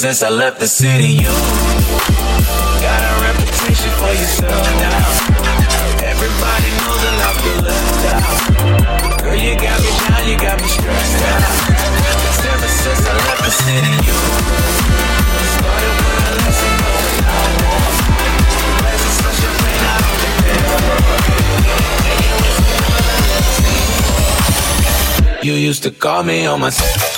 since I left the city, you got a reputation for yourself now. Everybody knows that I feel left out. Girl, you got me down, you got me stressed out. Cause ever since I left the city, you started with a lesson going out. Lesson such a pain I don't. You used to call me on my. I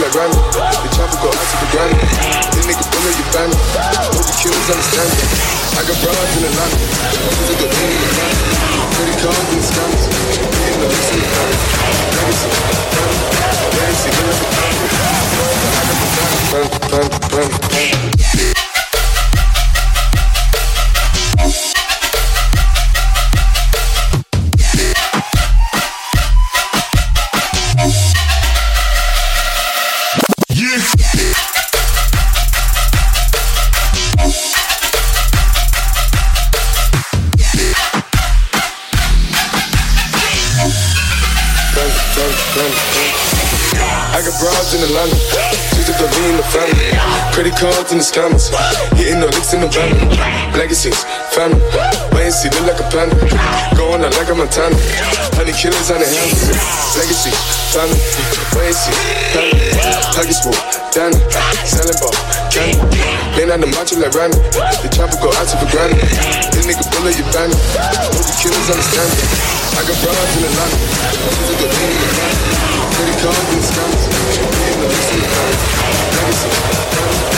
like Rhino. The chopper go out to the Grammy. This nigga bullet your family. Hope the killers understand. I got broads in Atlanta. A pain in the family. Pretty cars and scammers. Me and the rest of the family. Legacy, family, legacy, legacy. I got the family, family, family, family. cards in the scammers. Hitting the licks in the van. Legacies, family. Wait see, look like a panda. Going out like a Montana. Honey killers on the helmets. Legacy, family. Wait and see, family. Pockets full, Danny. Selling ball, candy. Been on the macho like Randy. The chopper go out to the granny. This nigga bullet, you banny. the killers understand me. I got broads in Atlanta. This is a good thing in the Atlanta. Pretty cards in the scammers. Hitting no licks in the van. Legacy, family.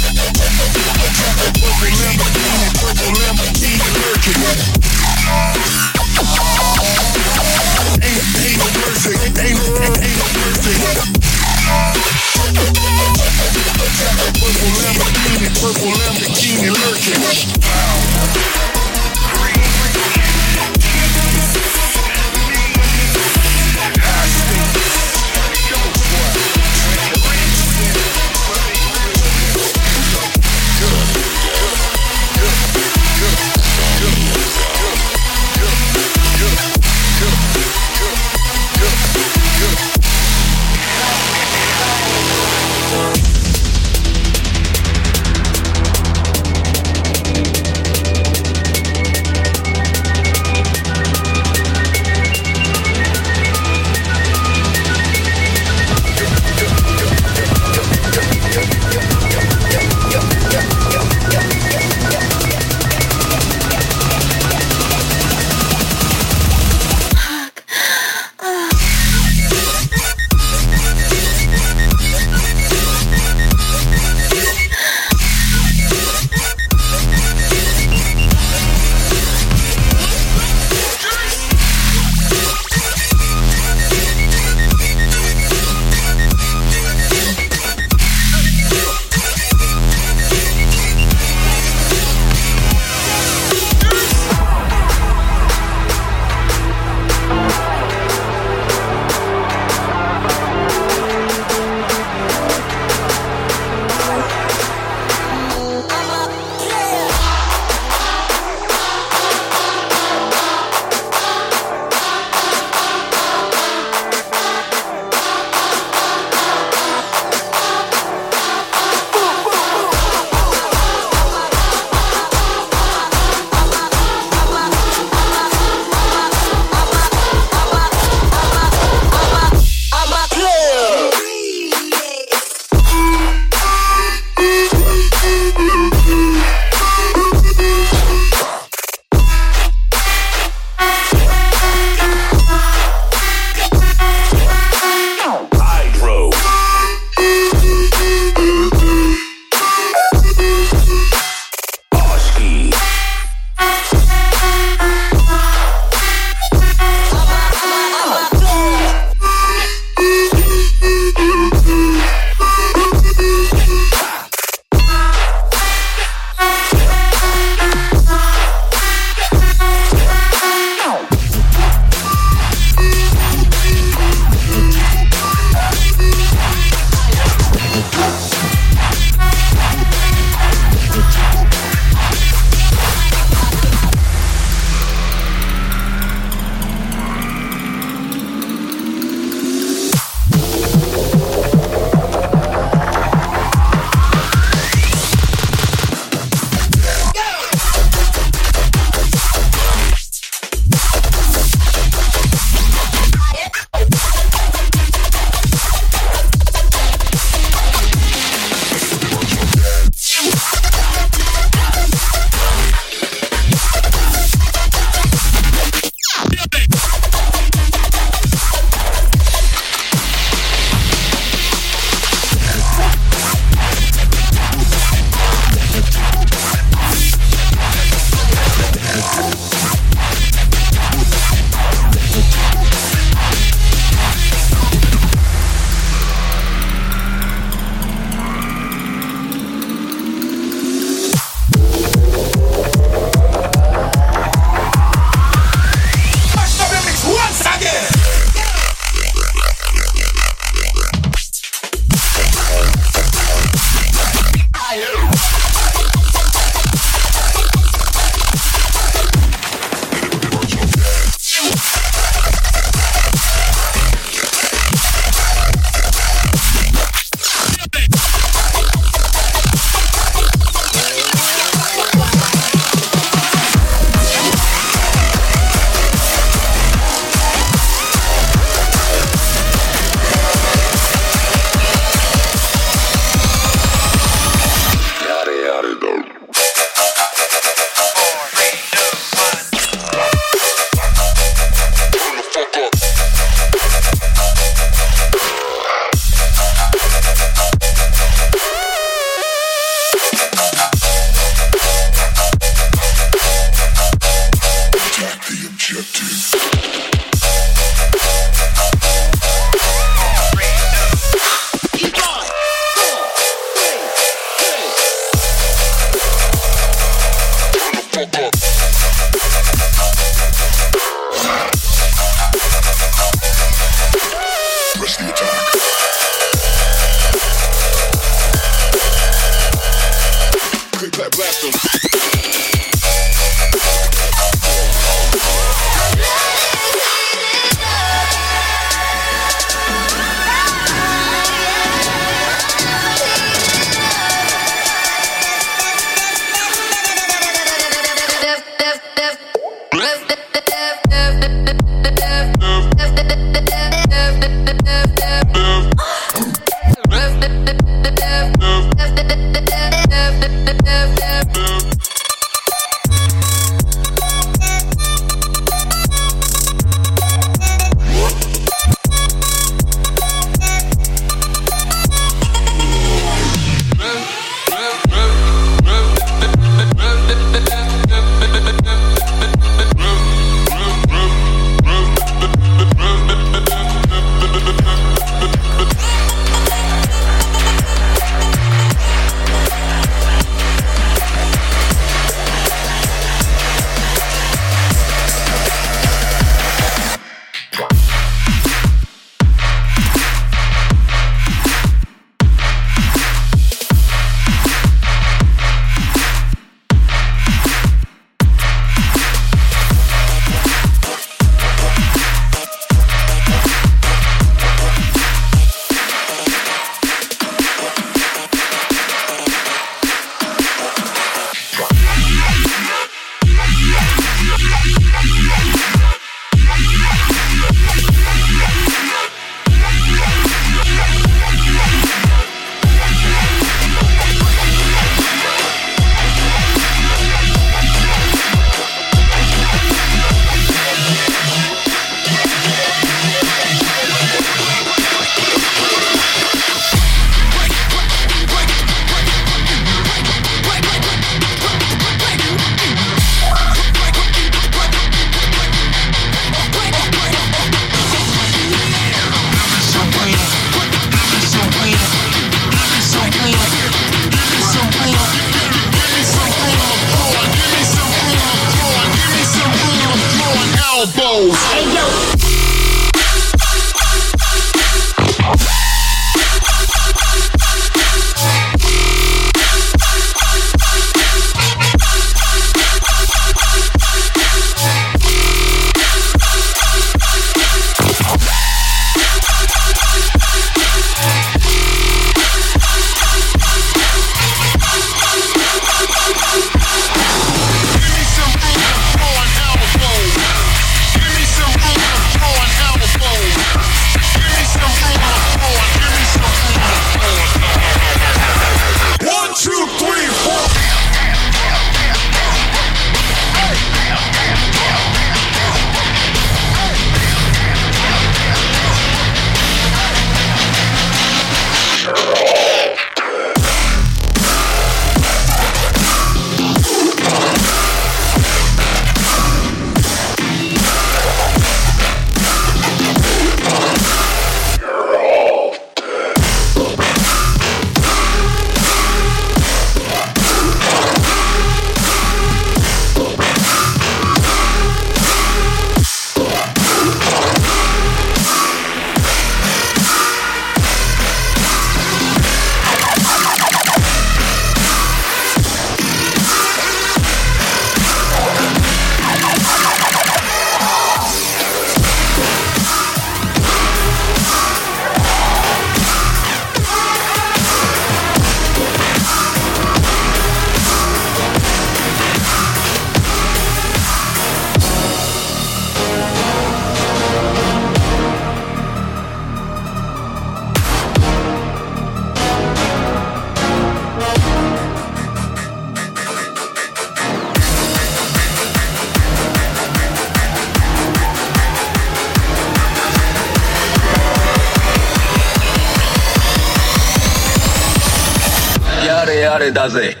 does it?